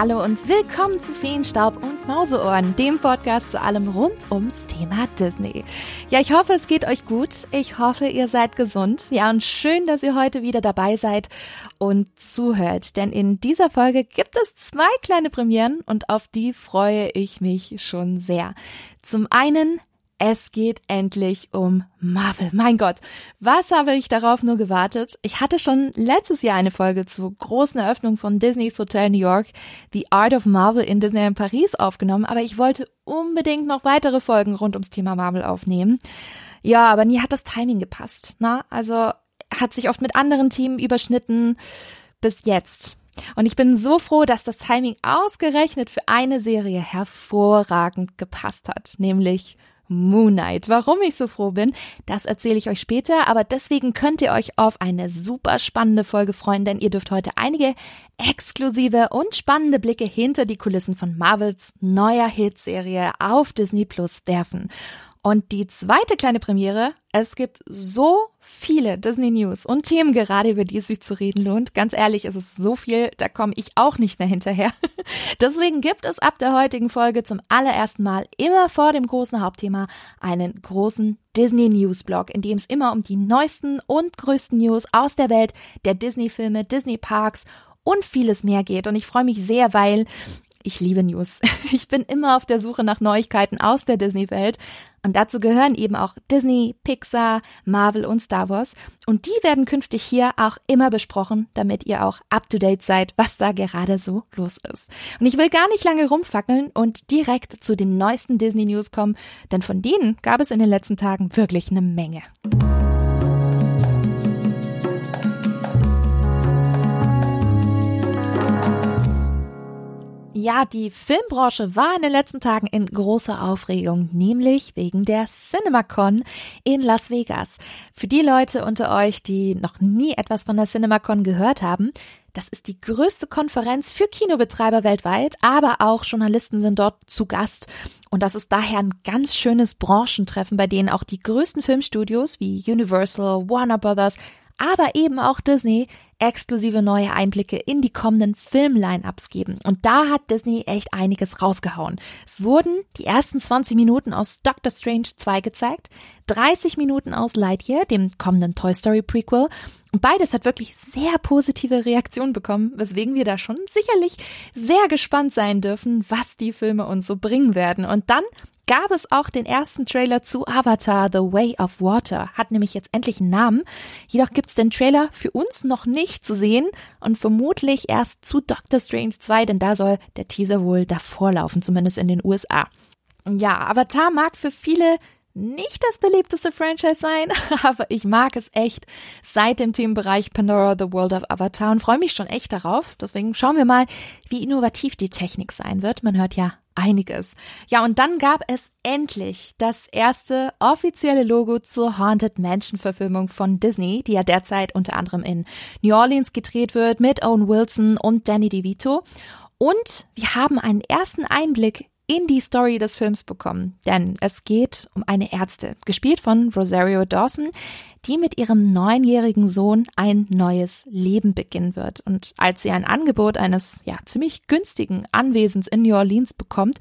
hallo und willkommen zu Feenstaub und Mauseohren, dem Podcast zu allem rund ums Thema Disney. Ja, ich hoffe, es geht euch gut. Ich hoffe, ihr seid gesund. Ja, und schön, dass ihr heute wieder dabei seid und zuhört, denn in dieser Folge gibt es zwei kleine Premieren und auf die freue ich mich schon sehr. Zum einen es geht endlich um Marvel. Mein Gott, was habe ich darauf nur gewartet? Ich hatte schon letztes Jahr eine Folge zur großen Eröffnung von Disneys Hotel New York, The Art of Marvel in Disneyland Paris aufgenommen, aber ich wollte unbedingt noch weitere Folgen rund ums Thema Marvel aufnehmen. Ja, aber nie hat das Timing gepasst. Na, also hat sich oft mit anderen Themen überschnitten bis jetzt. Und ich bin so froh, dass das Timing ausgerechnet für eine Serie hervorragend gepasst hat, nämlich Moon Knight. Warum ich so froh bin, das erzähle ich euch später, aber deswegen könnt ihr euch auf eine super spannende Folge freuen, denn ihr dürft heute einige exklusive und spannende Blicke hinter die Kulissen von Marvels neuer Hitserie auf Disney Plus werfen. Und die zweite kleine Premiere, es gibt so viele Disney News und Themen gerade, über die es sich zu reden lohnt. Ganz ehrlich, es ist so viel, da komme ich auch nicht mehr hinterher. Deswegen gibt es ab der heutigen Folge zum allerersten Mal immer vor dem großen Hauptthema einen großen Disney News Blog, in dem es immer um die neuesten und größten News aus der Welt der Disney Filme, Disney Parks und vieles mehr geht. Und ich freue mich sehr, weil ich liebe News. Ich bin immer auf der Suche nach Neuigkeiten aus der Disney-Welt. Und dazu gehören eben auch Disney, Pixar, Marvel und Star Wars. Und die werden künftig hier auch immer besprochen, damit ihr auch up-to-date seid, was da gerade so los ist. Und ich will gar nicht lange rumfackeln und direkt zu den neuesten Disney-News kommen, denn von denen gab es in den letzten Tagen wirklich eine Menge. Ja, die Filmbranche war in den letzten Tagen in großer Aufregung, nämlich wegen der CinemaCon in Las Vegas. Für die Leute unter euch, die noch nie etwas von der CinemaCon gehört haben, das ist die größte Konferenz für Kinobetreiber weltweit, aber auch Journalisten sind dort zu Gast. Und das ist daher ein ganz schönes Branchentreffen, bei denen auch die größten Filmstudios wie Universal, Warner Brothers, aber eben auch Disney exklusive neue Einblicke in die kommenden Film-Line-Ups geben. Und da hat Disney echt einiges rausgehauen. Es wurden die ersten 20 Minuten aus Doctor Strange 2 gezeigt, 30 Minuten aus Lightyear, dem kommenden Toy Story Prequel. Und beides hat wirklich sehr positive Reaktionen bekommen, weswegen wir da schon sicherlich sehr gespannt sein dürfen, was die Filme uns so bringen werden. Und dann gab es auch den ersten Trailer zu Avatar The Way of Water. Hat nämlich jetzt endlich einen Namen. Jedoch gibt es den Trailer für uns noch nicht zu sehen und vermutlich erst zu Doctor Strange 2, denn da soll der Teaser wohl davor laufen, zumindest in den USA. Ja, Avatar mag für viele nicht das beliebteste Franchise sein, aber ich mag es echt seit dem Themenbereich Pandora The World of Avatar und freue mich schon echt darauf. Deswegen schauen wir mal, wie innovativ die Technik sein wird. Man hört ja einiges. Ja, und dann gab es endlich das erste offizielle Logo zur Haunted Mansion Verfilmung von Disney, die ja derzeit unter anderem in New Orleans gedreht wird mit Owen Wilson und Danny DeVito. Und wir haben einen ersten Einblick in die Story des Films bekommen, denn es geht um eine Ärzte, gespielt von Rosario Dawson, die mit ihrem neunjährigen Sohn ein neues Leben beginnen wird. Und als sie ein Angebot eines ja ziemlich günstigen Anwesens in New Orleans bekommt,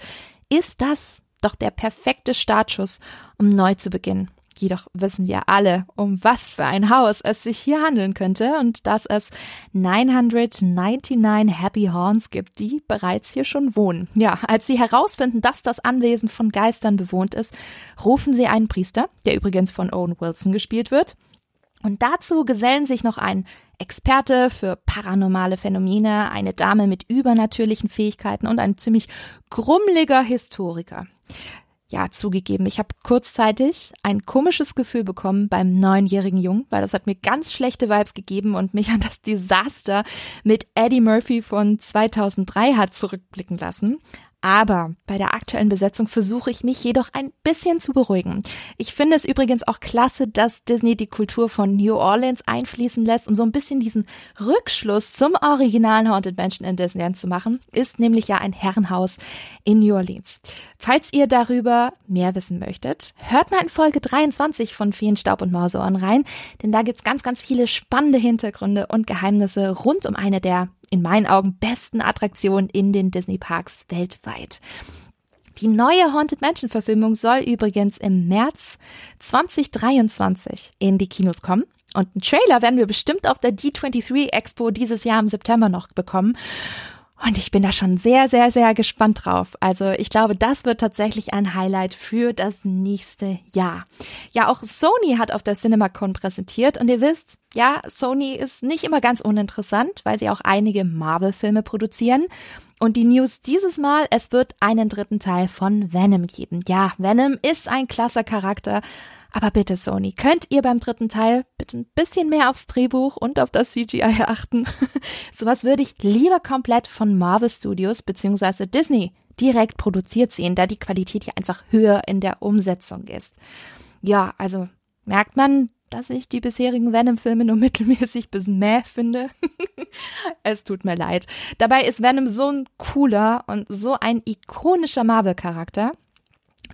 ist das doch der perfekte Startschuss, um neu zu beginnen. Jedoch wissen wir alle, um was für ein Haus es sich hier handeln könnte und dass es 999 Happy Horns gibt, die bereits hier schon wohnen. Ja, als sie herausfinden, dass das Anwesen von Geistern bewohnt ist, rufen sie einen Priester, der übrigens von Owen Wilson gespielt wird. Und dazu gesellen sich noch ein Experte für paranormale Phänomene, eine Dame mit übernatürlichen Fähigkeiten und ein ziemlich grummeliger Historiker ja, zugegeben, ich habe kurzzeitig ein komisches Gefühl bekommen beim neunjährigen Jungen, weil das hat mir ganz schlechte Vibes gegeben und mich an das Desaster mit Eddie Murphy von 2003 hat zurückblicken lassen. Aber bei der aktuellen Besetzung versuche ich mich jedoch ein bisschen zu beruhigen. Ich finde es übrigens auch klasse, dass Disney die Kultur von New Orleans einfließen lässt, um so ein bisschen diesen Rückschluss zum originalen Haunted Mansion in Disneyland zu machen. Ist nämlich ja ein Herrenhaus in New Orleans. Falls ihr darüber mehr wissen möchtet, hört mal in Folge 23 von Vielen Staub und Mauseohren rein, denn da gibt's ganz, ganz viele spannende Hintergründe und Geheimnisse rund um eine der in meinen Augen besten Attraktionen in den Disney Parks weltweit. Die neue Haunted Mansion Verfilmung soll übrigens im März 2023 in die Kinos kommen. Und einen Trailer werden wir bestimmt auf der D23 Expo dieses Jahr im September noch bekommen. Und ich bin da schon sehr, sehr, sehr gespannt drauf. Also ich glaube, das wird tatsächlich ein Highlight für das nächste Jahr. Ja, auch Sony hat auf der CinemaCon präsentiert und ihr wisst, ja, Sony ist nicht immer ganz uninteressant, weil sie auch einige Marvel-Filme produzieren. Und die News dieses Mal, es wird einen dritten Teil von Venom geben. Ja, Venom ist ein klasse Charakter. Aber bitte, Sony, könnt ihr beim dritten Teil bitte ein bisschen mehr aufs Drehbuch und auf das CGI achten? Sowas würde ich lieber komplett von Marvel Studios bzw. Disney direkt produziert sehen, da die Qualität ja einfach höher in der Umsetzung ist. Ja, also merkt man, dass ich die bisherigen Venom-Filme nur mittelmäßig bis mäh finde. es tut mir leid. Dabei ist Venom so ein cooler und so ein ikonischer Marvel-Charakter.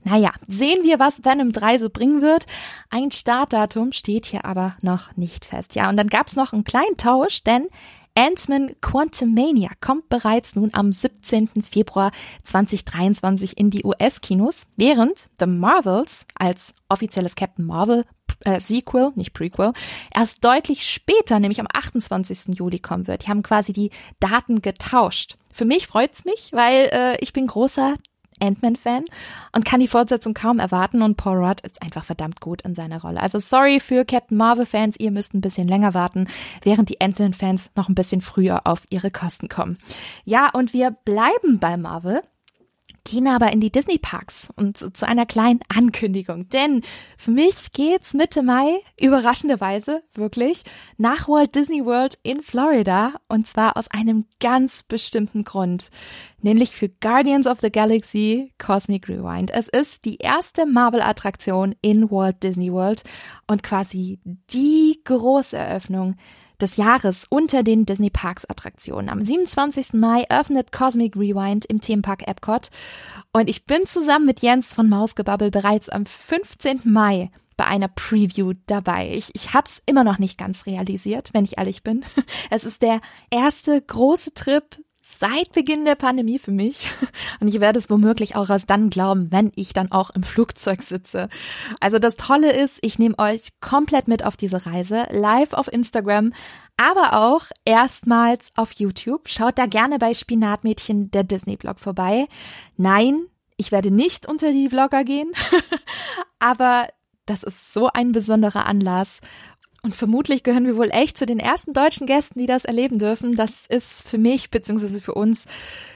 Naja, sehen wir, was Venom 3 so bringen wird. Ein Startdatum steht hier aber noch nicht fest. Ja, und dann gab's noch einen kleinen Tausch, denn Ant-Man Quantumania kommt bereits nun am 17. Februar 2023 in die US-Kinos, während The Marvels als offizielles Captain Marvel äh, Sequel, nicht Prequel, erst deutlich später, nämlich am 28. Juli kommen wird. Die haben quasi die Daten getauscht. Für mich freut's mich, weil äh, ich bin großer Ant-Man-Fan und kann die Fortsetzung kaum erwarten und Paul Rudd ist einfach verdammt gut in seiner Rolle. Also sorry für Captain Marvel-Fans, ihr müsst ein bisschen länger warten, während die Ant-Man-Fans noch ein bisschen früher auf ihre Kosten kommen. Ja, und wir bleiben bei Marvel gehen aber in die Disney Parks und zu einer kleinen Ankündigung. Denn für mich geht's Mitte Mai, überraschenderweise, wirklich, nach Walt Disney World in Florida. Und zwar aus einem ganz bestimmten Grund. Nämlich für Guardians of the Galaxy Cosmic Rewind. Es ist die erste Marvel-Attraktion in Walt Disney World und quasi die große Eröffnung des Jahres unter den Disney Parks Attraktionen. Am 27. Mai öffnet Cosmic Rewind im Themenpark Epcot und ich bin zusammen mit Jens von Mausgebabbel bereits am 15. Mai bei einer Preview dabei. Ich, ich habe es immer noch nicht ganz realisiert, wenn ich ehrlich bin. Es ist der erste große Trip seit Beginn der Pandemie für mich. Und ich werde es womöglich auch erst dann glauben, wenn ich dann auch im Flugzeug sitze. Also das Tolle ist, ich nehme euch komplett mit auf diese Reise, live auf Instagram, aber auch erstmals auf YouTube. Schaut da gerne bei Spinatmädchen der Disney-Blog vorbei. Nein, ich werde nicht unter die Vlogger gehen, aber das ist so ein besonderer Anlass und vermutlich gehören wir wohl echt zu den ersten deutschen Gästen, die das erleben dürfen. Das ist für mich bzw. für uns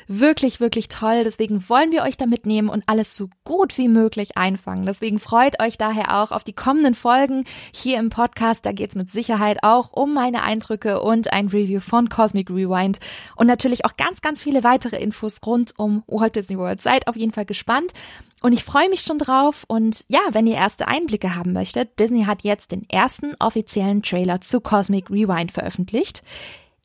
wirklich, wirklich toll. Deswegen wollen wir euch da mitnehmen und alles so gut wie möglich einfangen. Deswegen freut euch daher auch auf die kommenden Folgen hier im Podcast. Da geht es mit Sicherheit auch um meine Eindrücke und ein Review von Cosmic Rewind und natürlich auch ganz, ganz viele weitere Infos rund um Walt Disney World. Seid auf jeden Fall gespannt. Und ich freue mich schon drauf. Und ja, wenn ihr erste Einblicke haben möchtet, Disney hat jetzt den ersten offiziellen Trailer zu Cosmic Rewind veröffentlicht.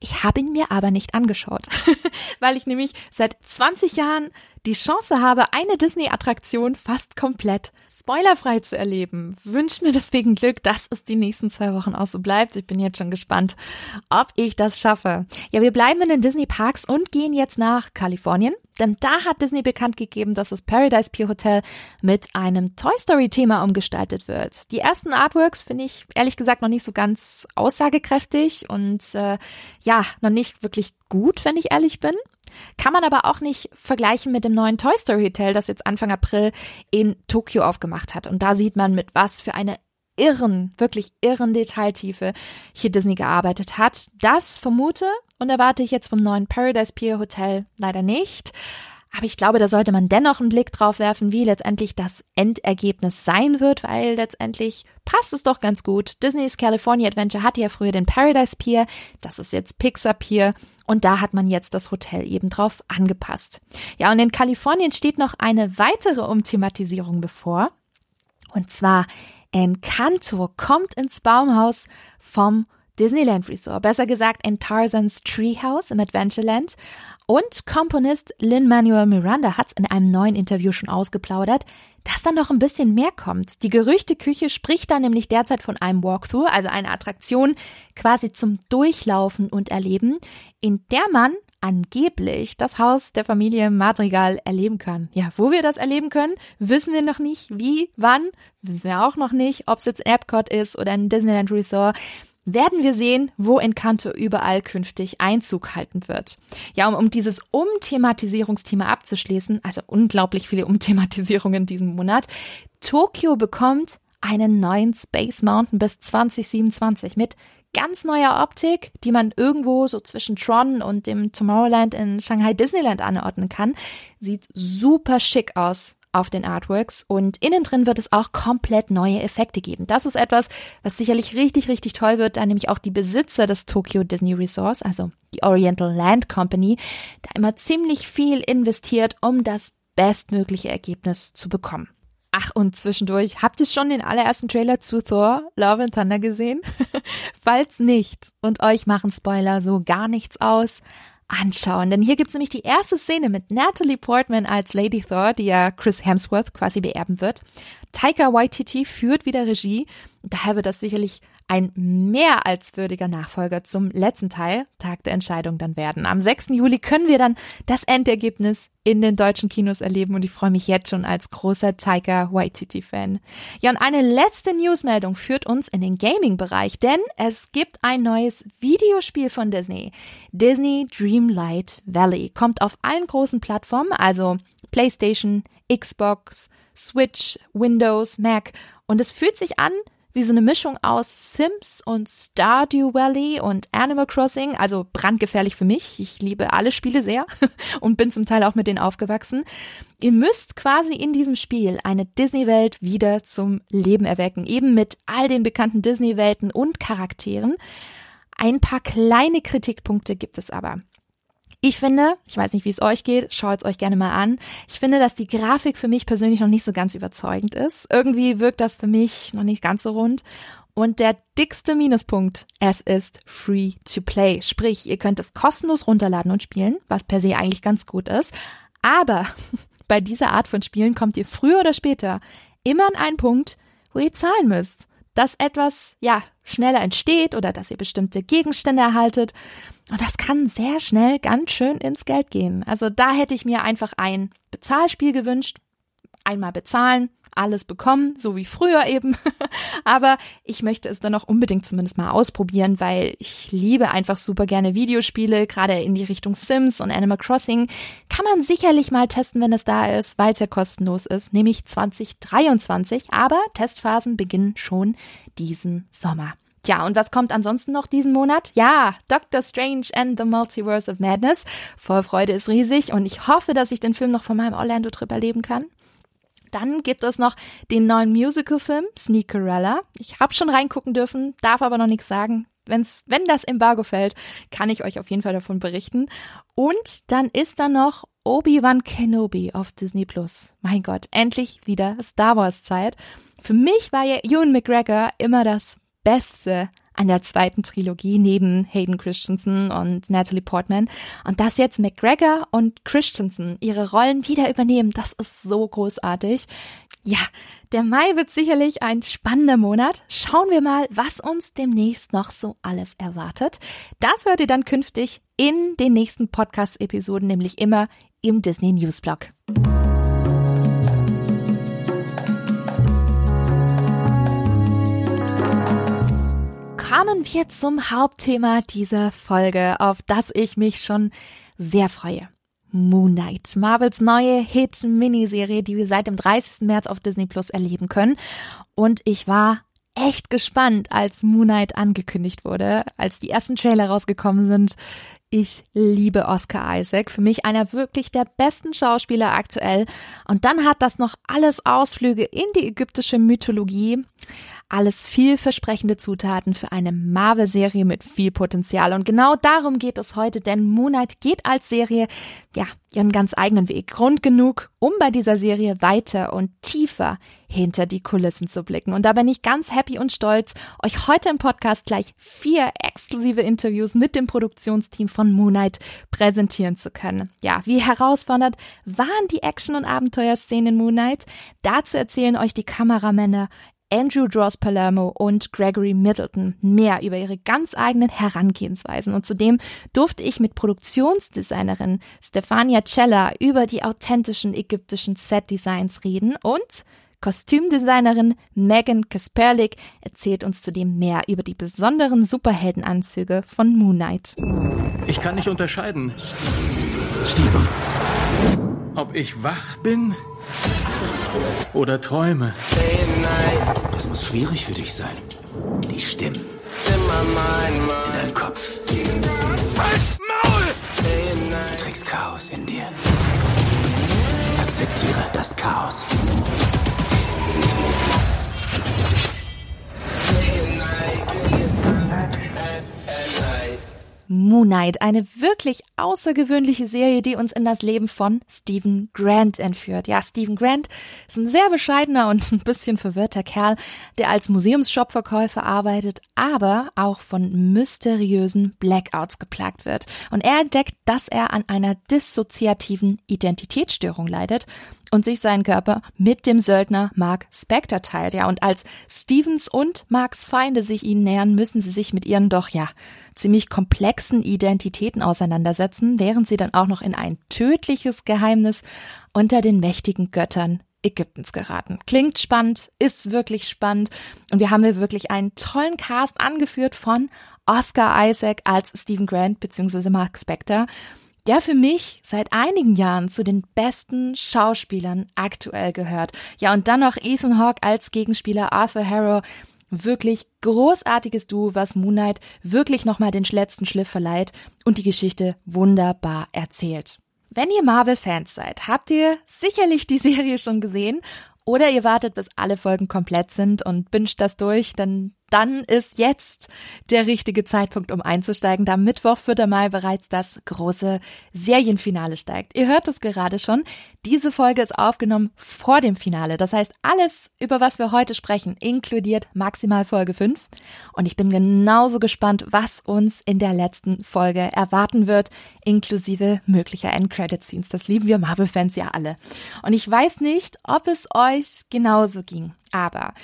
Ich habe ihn mir aber nicht angeschaut, weil ich nämlich seit 20 Jahren die Chance habe, eine Disney-Attraktion fast komplett spoilerfrei zu erleben. Wünscht mir deswegen Glück, dass es die nächsten zwei Wochen auch so bleibt. Ich bin jetzt schon gespannt, ob ich das schaffe. Ja, wir bleiben in den Disney Parks und gehen jetzt nach Kalifornien. Denn da hat Disney bekannt gegeben, dass das Paradise Pier Hotel mit einem Toy Story Thema umgestaltet wird. Die ersten Artworks finde ich ehrlich gesagt noch nicht so ganz aussagekräftig und äh, ja, noch nicht wirklich gut, wenn ich ehrlich bin. Kann man aber auch nicht vergleichen mit dem neuen Toy Story Hotel, das jetzt Anfang April in Tokio aufgemacht hat. Und da sieht man, mit was für eine irren, wirklich irren Detailtiefe hier Disney gearbeitet hat. Das vermute und erwarte ich jetzt vom neuen Paradise Pier Hotel leider nicht. Aber ich glaube, da sollte man dennoch einen Blick drauf werfen, wie letztendlich das Endergebnis sein wird, weil letztendlich passt es doch ganz gut. Disney's California Adventure hatte ja früher den Paradise Pier, das ist jetzt Pixar Pier und da hat man jetzt das Hotel eben drauf angepasst. Ja, und in Kalifornien steht noch eine weitere Umthematisierung bevor. Und zwar Encanto kommt ins Baumhaus vom Disneyland Resort, besser gesagt in Tarzans Treehouse im Adventureland. Und Komponist Lin-Manuel Miranda hat es in einem neuen Interview schon ausgeplaudert, dass da noch ein bisschen mehr kommt. Die Gerüchteküche spricht da nämlich derzeit von einem Walkthrough, also einer Attraktion quasi zum Durchlaufen und Erleben, in der man angeblich das Haus der Familie Madrigal erleben kann. Ja, wo wir das erleben können, wissen wir noch nicht. Wie, wann, wissen wir auch noch nicht. Ob es jetzt Epcot ist oder ein Disneyland Resort werden wir sehen, wo Encanto überall künftig Einzug halten wird. Ja, um, um dieses Umthematisierungsthema abzuschließen, also unglaublich viele Umthematisierungen in diesem Monat, Tokio bekommt einen neuen Space Mountain bis 2027 mit ganz neuer Optik, die man irgendwo so zwischen Tron und dem Tomorrowland in Shanghai Disneyland anordnen kann. Sieht super schick aus auf den Artworks und innen drin wird es auch komplett neue Effekte geben. Das ist etwas, was sicherlich richtig, richtig toll wird, da nämlich auch die Besitzer des Tokyo Disney Resorts, also die Oriental Land Company, da immer ziemlich viel investiert, um das bestmögliche Ergebnis zu bekommen. Ach, und zwischendurch, habt ihr schon den allerersten Trailer zu Thor, Love and Thunder gesehen? Falls nicht und euch machen Spoiler so gar nichts aus, anschauen. Denn hier gibt es nämlich die erste Szene mit Natalie Portman als Lady Thor, die ja Chris Hemsworth quasi beerben wird. Taika Waititi führt wieder Regie. Daher wird das sicherlich ein mehr als würdiger Nachfolger zum letzten Teil, Tag der Entscheidung, dann werden. Am 6. Juli können wir dann das Endergebnis in den deutschen Kinos erleben und ich freue mich jetzt schon als großer Taika Waititi-Fan. Ja, und eine letzte Newsmeldung führt uns in den Gaming-Bereich, denn es gibt ein neues Videospiel von Disney. Disney Dreamlight Valley kommt auf allen großen Plattformen, also PlayStation, Xbox, Switch, Windows, Mac und es fühlt sich an wie so eine Mischung aus Sims und Stardew Valley und Animal Crossing, also brandgefährlich für mich. Ich liebe alle Spiele sehr und bin zum Teil auch mit denen aufgewachsen. Ihr müsst quasi in diesem Spiel eine Disney-Welt wieder zum Leben erwecken, eben mit all den bekannten Disney-Welten und Charakteren. Ein paar kleine Kritikpunkte gibt es aber. Ich finde, ich weiß nicht, wie es euch geht, schaut es euch gerne mal an. Ich finde, dass die Grafik für mich persönlich noch nicht so ganz überzeugend ist. Irgendwie wirkt das für mich noch nicht ganz so rund. Und der dickste Minuspunkt, es ist free to play. Sprich, ihr könnt es kostenlos runterladen und spielen, was per se eigentlich ganz gut ist. Aber bei dieser Art von Spielen kommt ihr früher oder später immer an einen Punkt, wo ihr zahlen müsst. Dass etwas, ja, schneller entsteht oder dass ihr bestimmte Gegenstände erhaltet. Und das kann sehr schnell ganz schön ins Geld gehen. Also da hätte ich mir einfach ein Bezahlspiel gewünscht. Einmal bezahlen, alles bekommen, so wie früher eben. Aber ich möchte es dann auch unbedingt zumindest mal ausprobieren, weil ich liebe einfach super gerne Videospiele, gerade in die Richtung Sims und Animal Crossing. Kann man sicherlich mal testen, wenn es da ist, weil es ja kostenlos ist, nämlich 2023. Aber Testphasen beginnen schon diesen Sommer. Ja, und was kommt ansonsten noch diesen Monat? Ja, Doctor Strange and the Multiverse of Madness. Vorfreude ist riesig und ich hoffe, dass ich den Film noch von meinem Orlando-Trip erleben kann. Dann gibt es noch den neuen Musical-Film Sneakerella. Ich habe schon reingucken dürfen, darf aber noch nichts sagen. Wenn's, wenn das Embargo fällt, kann ich euch auf jeden Fall davon berichten. Und dann ist da noch Obi-Wan Kenobi auf Disney Plus. Mein Gott, endlich wieder Star Wars Zeit. Für mich war ja Ewan McGregor immer das Beste an der zweiten Trilogie neben Hayden Christensen und Natalie Portman. Und dass jetzt McGregor und Christensen ihre Rollen wieder übernehmen, das ist so großartig. Ja, der Mai wird sicherlich ein spannender Monat. Schauen wir mal, was uns demnächst noch so alles erwartet. Das hört ihr dann künftig in den nächsten Podcast-Episoden, nämlich immer im Disney News Blog. Kommen wir zum Hauptthema dieser Folge, auf das ich mich schon sehr freue. Moon Knight, Marvels neue Hit-Miniserie, die wir seit dem 30. März auf Disney Plus erleben können. Und ich war echt gespannt, als Moon Knight angekündigt wurde, als die ersten Trailer rausgekommen sind. Ich liebe Oscar Isaac, für mich einer wirklich der besten Schauspieler aktuell. Und dann hat das noch alles Ausflüge in die ägyptische Mythologie. Alles vielversprechende Zutaten für eine Marvel-Serie mit viel Potenzial. Und genau darum geht es heute, denn Moon Knight geht als Serie, ja, ihren ganz eigenen Weg. Grund genug, um bei dieser Serie weiter und tiefer hinter die Kulissen zu blicken. Und da bin ich ganz happy und stolz, euch heute im Podcast gleich vier exklusive Interviews mit dem Produktionsteam von Moon Knight präsentieren zu können. Ja, wie herausfordernd waren die Action- und Abenteuerszenen in Moon Knight? Dazu erzählen euch die Kameramänner Andrew Dross Palermo und Gregory Middleton mehr über ihre ganz eigenen Herangehensweisen. Und zudem durfte ich mit Produktionsdesignerin Stefania Cella über die authentischen ägyptischen Set-Designs reden und Kostümdesignerin Megan Kasperlik erzählt uns zudem mehr über die besonderen Superheldenanzüge von Moon Knight. Ich kann nicht unterscheiden, Steven, ob ich wach bin oder träume. Es muss schwierig für dich sein. Die Stimmen. In deinem Kopf. Halt Maul! Du trägst Chaos in dir. Akzeptiere das Chaos. Moon Knight, eine wirklich außergewöhnliche Serie, die uns in das Leben von Stephen Grant entführt. Ja, Stephen Grant ist ein sehr bescheidener und ein bisschen verwirrter Kerl, der als Museumsshopverkäufer arbeitet, aber auch von mysteriösen Blackouts geplagt wird. Und er entdeckt, dass er an einer dissoziativen Identitätsstörung leidet und sich seinen Körper mit dem Söldner Mark Spector teilt. Ja, und als Stevens und Marks Feinde sich ihnen nähern, müssen sie sich mit ihren doch, ja, ziemlich komplexen Identitäten auseinandersetzen, während sie dann auch noch in ein tödliches Geheimnis unter den mächtigen Göttern Ägyptens geraten. Klingt spannend, ist wirklich spannend. Und wir haben hier wirklich einen tollen Cast angeführt von Oscar Isaac als Stephen Grant bzw. Mark Spector der für mich seit einigen Jahren zu den besten Schauspielern aktuell gehört. Ja, und dann noch Ethan Hawke als Gegenspieler Arthur Harrow. Wirklich großartiges Duo, was Moon Knight wirklich nochmal den letzten Schliff verleiht und die Geschichte wunderbar erzählt. Wenn ihr Marvel-Fans seid, habt ihr sicherlich die Serie schon gesehen oder ihr wartet, bis alle Folgen komplett sind und binscht das durch, denn dann ist jetzt der richtige Zeitpunkt, um einzusteigen, da Mittwoch, 4. Mai bereits das große Serienfinale steigt. Ihr hört es gerade schon. Diese Folge ist aufgenommen vor dem Finale. Das heißt, alles, über was wir heute sprechen, inkludiert maximal Folge 5. Und ich bin genauso gespannt, was uns in der letzten Folge erwarten wird, inklusive möglicher End-Credit-Scenes. Das lieben wir Marvel-Fans ja alle. Und ich weiß nicht, ob es euch genauso ging. Aber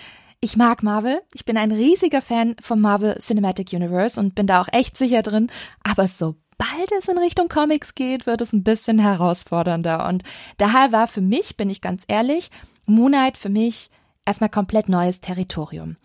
ich mag Marvel. Ich bin ein riesiger Fan vom Marvel Cinematic Universe und bin da auch echt sicher drin. Aber sobald es in Richtung Comics geht, wird es ein bisschen herausfordernder. Und daher war für mich, bin ich ganz ehrlich, Moon Knight für mich erstmal komplett neues Territorium.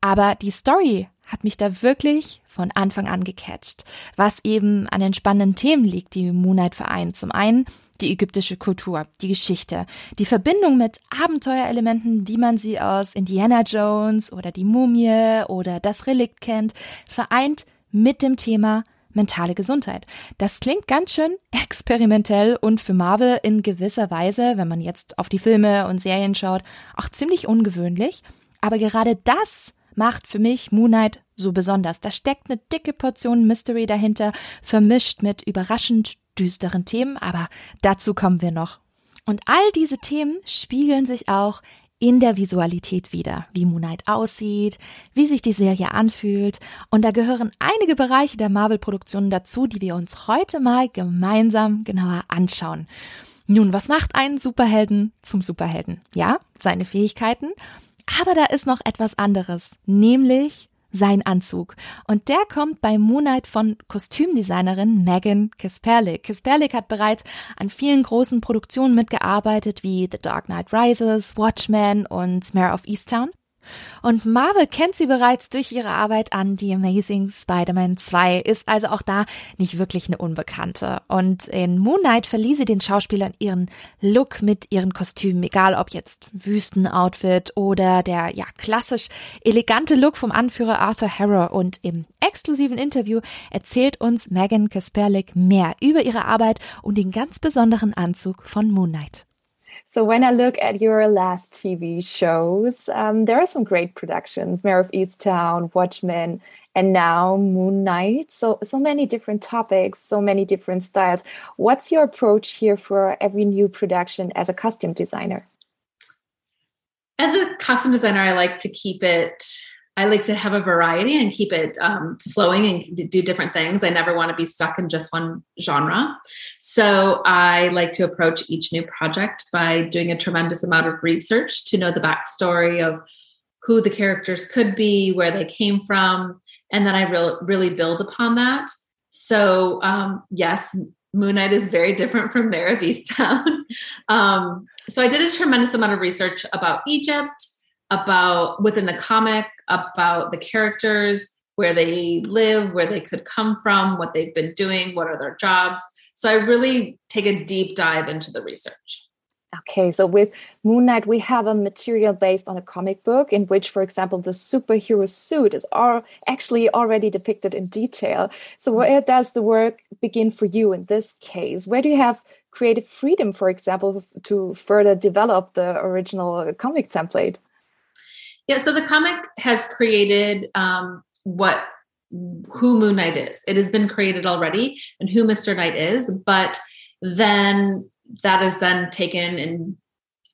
Aber die Story hat mich da wirklich von Anfang an gecatcht, was eben an den spannenden Themen liegt, die Moon Knight vereint. Zum einen die ägyptische Kultur, die Geschichte, die Verbindung mit Abenteuerelementen, wie man sie aus Indiana Jones oder die Mumie oder das Relikt kennt, vereint mit dem Thema mentale Gesundheit. Das klingt ganz schön experimentell und für Marvel in gewisser Weise, wenn man jetzt auf die Filme und Serien schaut, auch ziemlich ungewöhnlich. Aber gerade das macht für mich Moon Knight so besonders. Da steckt eine dicke Portion Mystery dahinter, vermischt mit überraschend düsteren Themen, aber dazu kommen wir noch. Und all diese Themen spiegeln sich auch in der Visualität wieder, wie Moonlight aussieht, wie sich die Serie anfühlt. Und da gehören einige Bereiche der Marvel-Produktionen dazu, die wir uns heute mal gemeinsam genauer anschauen. Nun, was macht einen Superhelden zum Superhelden? Ja, seine Fähigkeiten. Aber da ist noch etwas anderes, nämlich sein Anzug. Und der kommt bei Moonlight von Kostümdesignerin Megan Kisperlik. Kisperlik hat bereits an vielen großen Produktionen mitgearbeitet, wie The Dark Knight Rises, Watchmen und Mare of Easttown. Und Marvel kennt sie bereits durch ihre Arbeit an The Amazing Spider-Man 2, ist also auch da nicht wirklich eine Unbekannte. Und in Moon Knight verlieh sie den Schauspielern ihren Look mit ihren Kostümen, egal ob jetzt Wüstenoutfit oder der ja klassisch elegante Look vom Anführer Arthur Harrow. Und im exklusiven Interview erzählt uns Megan Kasperlik mehr über ihre Arbeit und den ganz besonderen Anzug von Moon Knight. So when I look at your last TV shows, um, there are some great productions: Mayor of Easttown, Watchmen, and now Moon Knight. So so many different topics, so many different styles. What's your approach here for every new production as a costume designer? As a costume designer, I like to keep it I like to have a variety and keep it um, flowing and do different things. I never want to be stuck in just one genre. So I like to approach each new project by doing a tremendous amount of research to know the backstory of who the characters could be, where they came from, and then I re- really build upon that. So um, yes, Moon Knight is very different from Mayor of um, so I did a tremendous amount of research about Egypt about within the comic about the characters where they live where they could come from what they've been doing what are their jobs so i really take a deep dive into the research Okay, so with Moon Knight, we have a material based on a comic book in which, for example, the superhero suit is all actually already depicted in detail. So, mm-hmm. where does the work begin for you in this case? Where do you have creative freedom, for example, to further develop the original comic template? Yeah, so the comic has created um, what who Moon Knight is. It has been created already and who Mr. Knight is, but then that is then taken and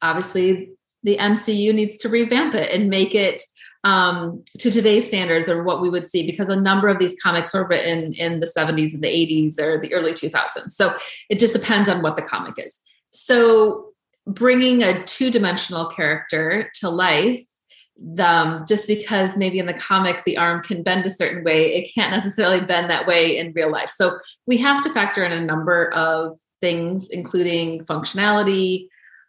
obviously the MCU needs to revamp it and make it um, to today's standards or what we would see because a number of these comics were written in the 70s and the 80s or the early 2000s. So it just depends on what the comic is. So bringing a two-dimensional character to life um, just because maybe in the comic the arm can bend a certain way, it can't necessarily bend that way in real life. So we have to factor in a number of things, including functionality,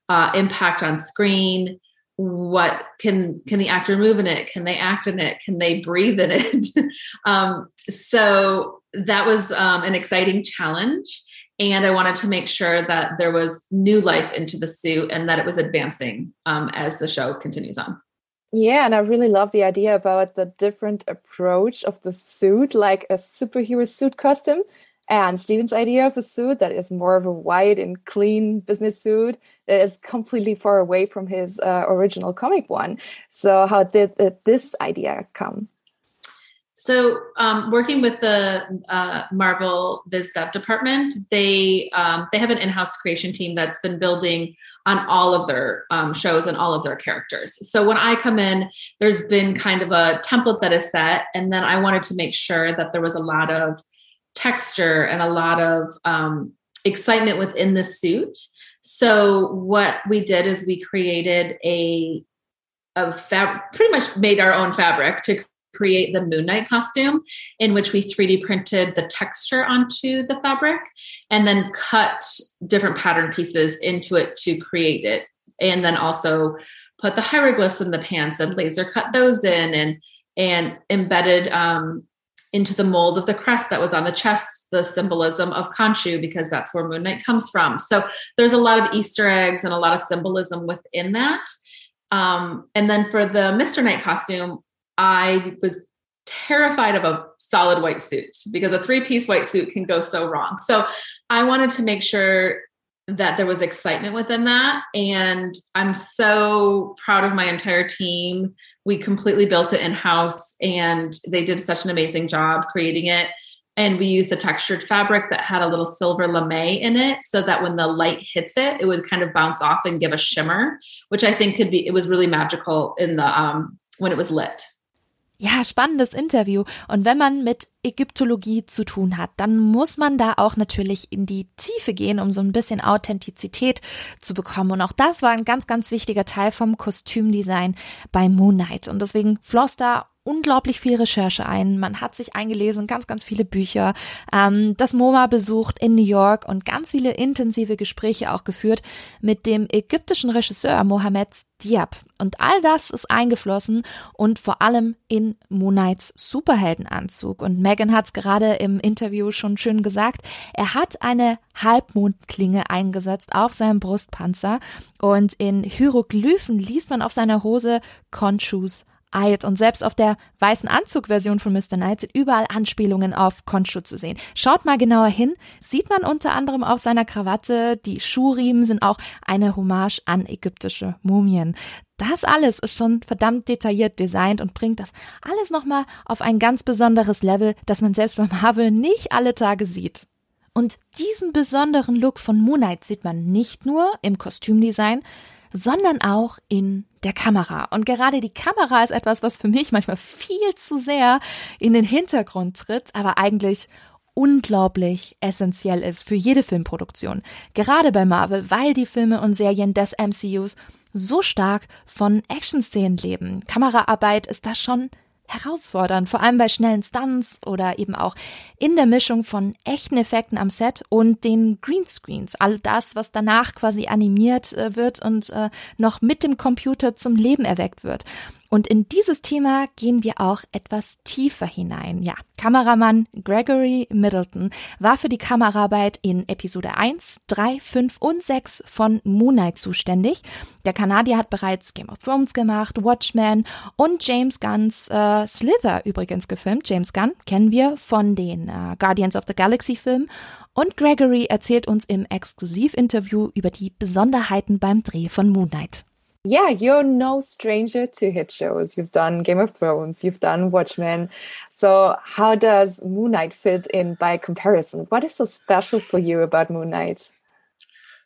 uh, impact on screen. What can can the actor move in it? Can they act in it? Can they breathe in it? um, so that was um, an exciting challenge, and I wanted to make sure that there was new life into the suit and that it was advancing um, as the show continues on. Yeah, and I really love the idea about the different approach of the suit, like a superhero suit costume. And Steven's idea of a suit that is more of a white and clean business suit that is completely far away from his uh, original comic one. So, how did uh, this idea come? So, um, working with the uh, Marvel Biz Dev department, they um, they have an in-house creation team that's been building on all of their um, shows and all of their characters. So when I come in, there's been kind of a template that is set, and then I wanted to make sure that there was a lot of texture and a lot of um, excitement within the suit. So what we did is we created a of fab pretty much made our own fabric to create the Moon Knight costume, in which we 3D printed the texture onto the fabric and then cut different pattern pieces into it to create it. And then also put the hieroglyphs in the pants and laser cut those in and and embedded um, into the mold of the crest that was on the chest, the symbolism of Khonshu, because that's where Moon Knight comes from. So there's a lot of Easter eggs and a lot of symbolism within that. Um, and then for the Mr. Knight costume, I was terrified of a solid white suit because a three piece white suit can go so wrong. So I wanted to make sure that there was excitement within that. And I'm so proud of my entire team. We completely built it in house and they did such an amazing job creating it. And we used a textured fabric that had a little silver lame in it so that when the light hits it, it would kind of bounce off and give a shimmer, which I think could be, it was really magical in the, um, when it was lit. Ja, spannendes Interview. Und wenn man mit Ägyptologie zu tun hat, dann muss man da auch natürlich in die Tiefe gehen, um so ein bisschen Authentizität zu bekommen. Und auch das war ein ganz, ganz wichtiger Teil vom Kostümdesign bei Moonlight. Und deswegen floss da unglaublich viel Recherche ein. Man hat sich eingelesen, ganz, ganz viele Bücher, ähm, das MoMA besucht in New York und ganz viele intensive Gespräche auch geführt mit dem ägyptischen Regisseur Mohamed Diab. Und all das ist eingeflossen und vor allem in Moonights Superheldenanzug. Und Megan hat es gerade im Interview schon schön gesagt. Er hat eine Halbmondklinge eingesetzt auf seinem Brustpanzer und in Hieroglyphen liest man auf seiner Hose Conchus eilt. Und selbst auf der weißen Anzugversion von Mr. Knight sind überall Anspielungen auf Konshu zu sehen. Schaut mal genauer hin, sieht man unter anderem auf seiner Krawatte, die Schuhriemen sind auch eine Hommage an ägyptische Mumien. Das alles ist schon verdammt detailliert designt und bringt das alles nochmal auf ein ganz besonderes Level, das man selbst bei Marvel nicht alle Tage sieht. Und diesen besonderen Look von Moonlight sieht man nicht nur im Kostümdesign, sondern auch in der Kamera. Und gerade die Kamera ist etwas, was für mich manchmal viel zu sehr in den Hintergrund tritt, aber eigentlich unglaublich essentiell ist für jede Filmproduktion. Gerade bei Marvel, weil die Filme und Serien des MCUs so stark von Action-Szenen leben. Kameraarbeit ist da schon herausfordernd, vor allem bei schnellen Stunts oder eben auch in der Mischung von echten Effekten am Set und den Greenscreens. All das, was danach quasi animiert äh, wird und äh, noch mit dem Computer zum Leben erweckt wird. Und in dieses Thema gehen wir auch etwas tiefer hinein. Ja, Kameramann Gregory Middleton war für die Kameraarbeit in Episode 1, 3, 5 und 6 von Moonlight zuständig. Der Kanadier hat bereits Game of Thrones gemacht, Watchmen und James Gunns äh, Slither übrigens gefilmt. James Gunn kennen wir von den äh, Guardians of the Galaxy Filmen. Und Gregory erzählt uns im Exklusivinterview über die Besonderheiten beim Dreh von Moonlight. Yeah, you're no stranger to hit shows. You've done Game of Thrones, you've done Watchmen. So, how does Moon Knight fit in by comparison? What is so special for you about Moon Knight?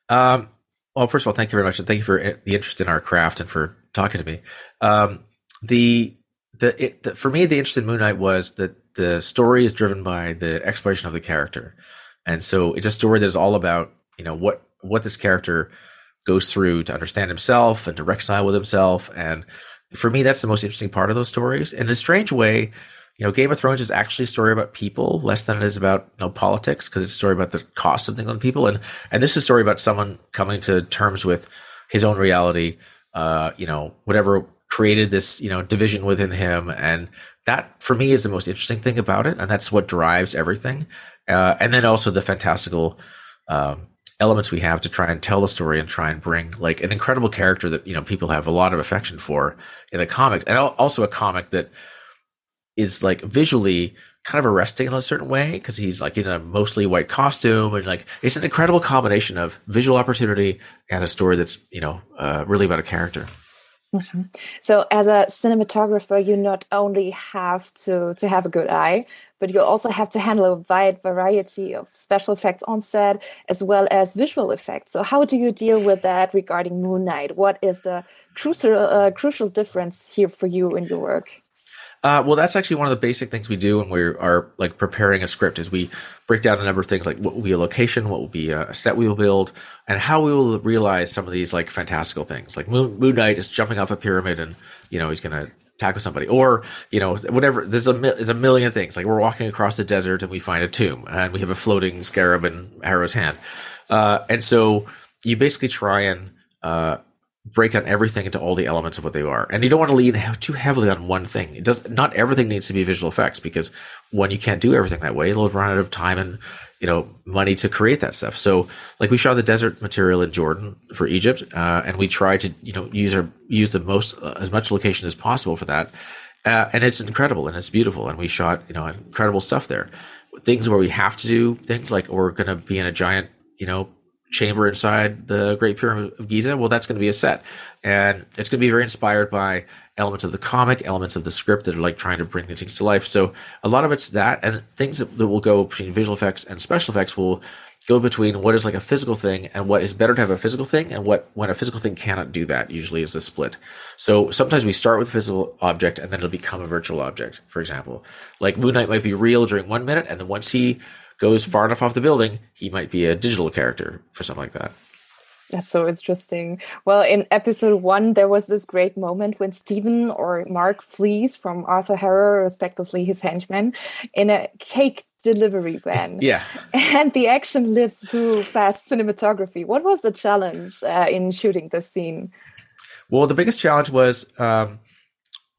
Um, well, first of all, thank you very much, and thank you for the interest in our craft and for talking to me. Um, the the, it, the, for me, the interest in Moon Knight was that the story is driven by the exploration of the character, and so it's a story that is all about you know what what this character goes through to understand himself and to reconcile with himself. And for me, that's the most interesting part of those stories. In a strange way, you know, Game of Thrones is actually a story about people less than it is about you know politics because it's a story about the cost of things on people. And and this is a story about someone coming to terms with his own reality. Uh, you know, whatever created this you know division within him, and that for me is the most interesting thing about it, and that's what drives everything. Uh, and then also the fantastical. Um, elements we have to try and tell the story and try and bring like an incredible character that you know people have a lot of affection for in the comics and also a comic that is like visually kind of arresting in a certain way because he's like in a mostly white costume and like it's an incredible combination of visual opportunity and a story that's you know uh, really about a character Mm-hmm. So, as a cinematographer, you not only have to to have a good eye, but you also have to handle a wide variety of special effects on set as well as visual effects. So, how do you deal with that regarding Moon Knight? What is the crucial uh, crucial difference here for you in your work? Uh, well, that's actually one of the basic things we do when we are like preparing a script. Is we break down a number of things like what will be a location, what will be a set we will build, and how we will realize some of these like fantastical things. Like Moon, Moon Knight is jumping off a pyramid, and you know he's gonna tackle somebody, or you know whatever. There's a there's a million things. Like we're walking across the desert and we find a tomb, and we have a floating scarab in Harrow's hand, uh, and so you basically try and uh, break down everything into all the elements of what they are. And you don't want to lean too heavily on one thing. It does not everything needs to be visual effects because when you can't do everything that way, it'll run out of time and you know money to create that stuff. So like we shot the desert material in Jordan for Egypt, uh, and we tried to you know use our use the most uh, as much location as possible for that. Uh, and it's incredible and it's beautiful, and we shot you know incredible stuff there. Things where we have to do things like we're going to be in a giant you know chamber inside the Great Pyramid of Giza, well, that's going to be a set. And it's going to be very inspired by elements of the comic, elements of the script that are like trying to bring these things to life. So a lot of it's that, and things that, that will go between visual effects and special effects will go between what is like a physical thing and what is better to have a physical thing and what when a physical thing cannot do that usually is a split so sometimes we start with a physical object and then it'll become a virtual object for example like moon knight might be real during one minute and then once he goes far enough off the building, he might be a digital character for something like that. That's so interesting. Well, in episode one, there was this great moment when Stephen or Mark flees from Arthur Harrow, respectively his henchman, in a cake delivery van. yeah. And the action lives through fast cinematography. What was the challenge uh, in shooting this scene? Well, the biggest challenge was, um,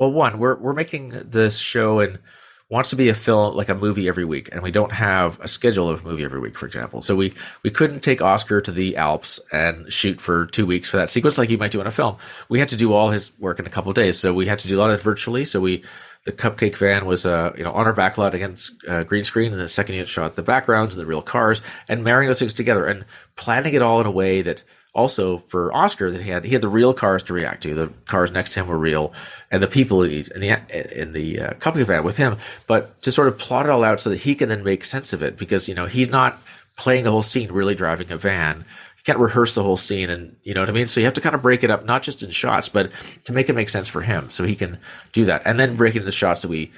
well, one, we're we're making this show in wants to be a film like a movie every week, and we don't have a schedule of a movie every week, for example. So we we couldn't take Oscar to the Alps and shoot for two weeks for that sequence like you might do in a film. We had to do all his work in a couple of days, so we had to do a lot of it virtually. So we the cupcake van was uh, you know on our backlot against uh, green screen, and the second unit shot the backgrounds and the real cars, and marrying those things together and planning it all in a way that also for Oscar that he had he had the real cars to react to. The cars next to him were real, and the people in the in the uh, company van with him. But to sort of plot it all out so that he can then make sense of it, because you know he's not playing the whole scene, really driving a van. He can't rehearse the whole scene, and you know what I mean. So you have to kind of break it up, not just in shots, but to make it make sense for him, so he can do that, and then break it into shots that we.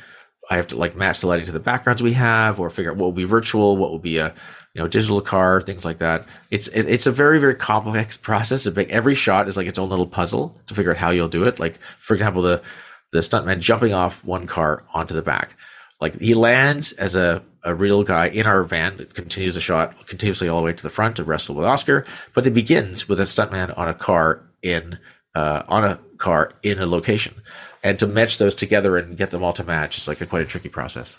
I have to like match the lighting to the backgrounds we have, or figure out what will be virtual, what will be a you know, digital car, things like that. It's it, it's a very very complex process. Every shot is like its own little puzzle to figure out how you'll do it. Like for example, the the stuntman jumping off one car onto the back. Like he lands as a, a real guy in our van that continues the shot continuously all the way to the front to wrestle with Oscar, but it begins with a stuntman on a car in uh, on a car in a location, and to match those together and get them all to match is like a, quite a tricky process.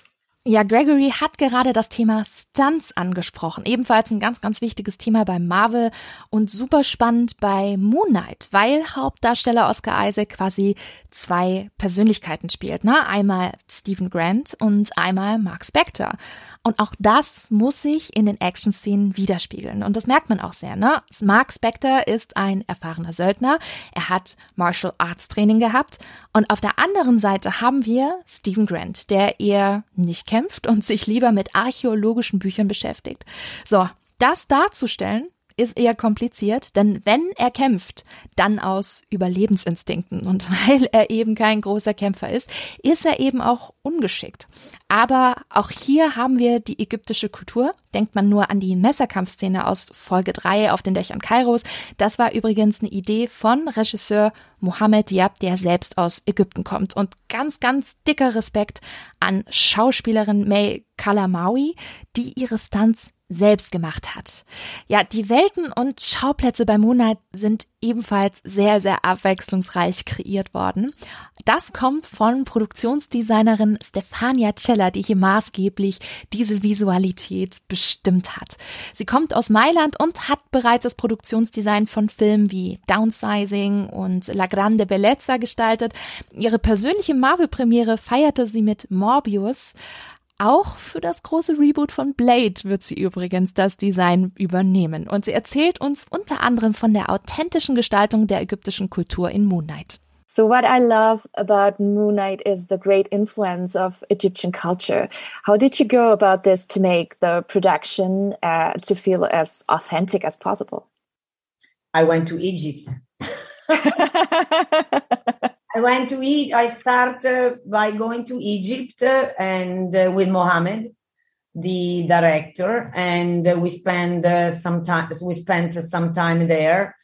Ja, Gregory hat gerade das Thema Stunts angesprochen. Ebenfalls ein ganz, ganz wichtiges Thema bei Marvel und super spannend bei Moon Knight, weil Hauptdarsteller Oscar Isaac quasi zwei Persönlichkeiten spielt. Ne? Einmal Stephen Grant und einmal Mark Spector. Und auch das muss sich in den Action-Szenen widerspiegeln. Und das merkt man auch sehr. Ne? Mark Spector ist ein erfahrener Söldner. Er hat Martial Arts Training gehabt. Und auf der anderen Seite haben wir Stephen Grant, der eher nicht kämpft und sich lieber mit archäologischen Büchern beschäftigt. So, das darzustellen, ist eher kompliziert, denn wenn er kämpft, dann aus Überlebensinstinkten. Und weil er eben kein großer Kämpfer ist, ist er eben auch ungeschickt. Aber auch hier haben wir die ägyptische Kultur. Denkt man nur an die Messerkampfszene aus Folge 3 auf den Dächern Kairos. Das war übrigens eine Idee von Regisseur Mohammed Diab, der selbst aus Ägypten kommt. Und ganz, ganz dicker Respekt an Schauspielerin May Kalamaui, die ihre Stunts selbst gemacht hat. Ja, die Welten und Schauplätze bei Moonlight sind ebenfalls sehr, sehr abwechslungsreich kreiert worden. Das kommt von Produktionsdesignerin Stefania Cella, die hier maßgeblich diese Visualität bestimmt hat. Sie kommt aus Mailand und hat bereits das Produktionsdesign von Filmen wie Downsizing und La Grande Bellezza gestaltet. Ihre persönliche Marvel-Premiere feierte sie mit Morbius. Auch für das große Reboot von Blade wird sie übrigens das Design übernehmen. Und sie erzählt uns unter anderem von der authentischen Gestaltung der ägyptischen Kultur in Moon Knight. So, what I love about Moon Knight is the great influence of Egyptian culture. How did you go about this to make the production uh, to feel as authentic as possible? I went to Egypt. I went to Egypt. I started by going to Egypt uh, and uh, with Mohammed, the director, and uh, we spent uh, some time. We spent some time there,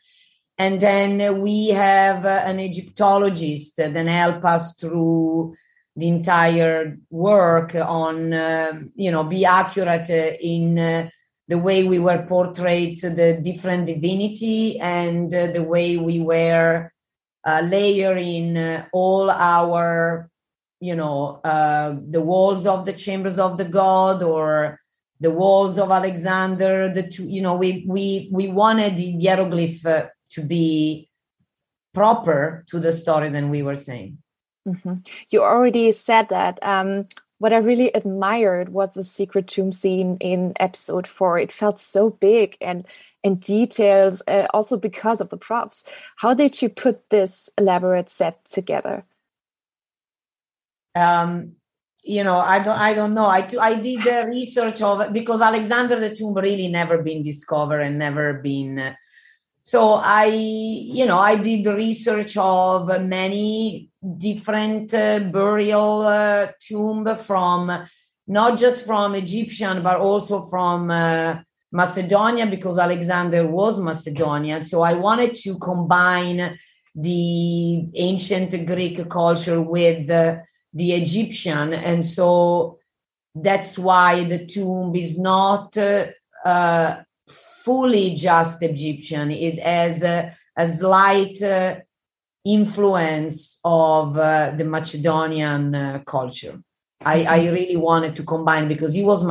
and then we have uh, an Egyptologist that help us through the entire work on, you know, be accurate in the way we were portrayed, the different divinity, and the way we were uh, layer in uh, all our you know uh, the walls of the chambers of the god or the walls of alexander the two you know we we we wanted the hieroglyph uh, to be proper to the story than we were saying mm-hmm. you already said that um, what I really admired was the secret tomb scene in episode four. It felt so big and and details, uh, also because of the props. How did you put this elaborate set together? Um, you know, I don't, I don't know. I, I did the research of because Alexander the Tomb really never been discovered and never been. So I, you know, I did research of many different uh, burial uh, tomb from not just from Egyptian, but also from uh, Macedonia because Alexander was Macedonian. So I wanted to combine the ancient Greek culture with the, the Egyptian. And so that's why the tomb is not uh, uh, fully just Egyptian, is as a, a slight uh, influence of uh, the Macedonian uh, culture. I, I really wanted to combine because he was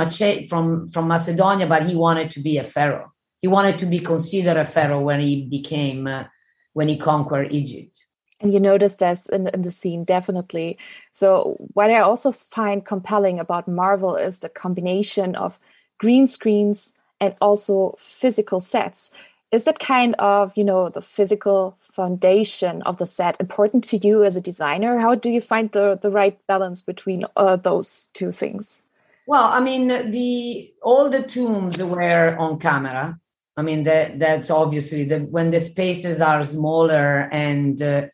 from from Macedonia, but he wanted to be a pharaoh. He wanted to be considered a pharaoh when he became uh, when he conquered Egypt. And you notice this in, in the scene, definitely. So, what I also find compelling about Marvel is the combination of green screens and also physical sets. Is that kind of, you know, the physical foundation of the set important to you as a designer? How do you find the, the right balance between uh, those two things? Well, I mean, the all the tombs were on camera. I mean, that that's obviously the when the spaces are smaller and uh,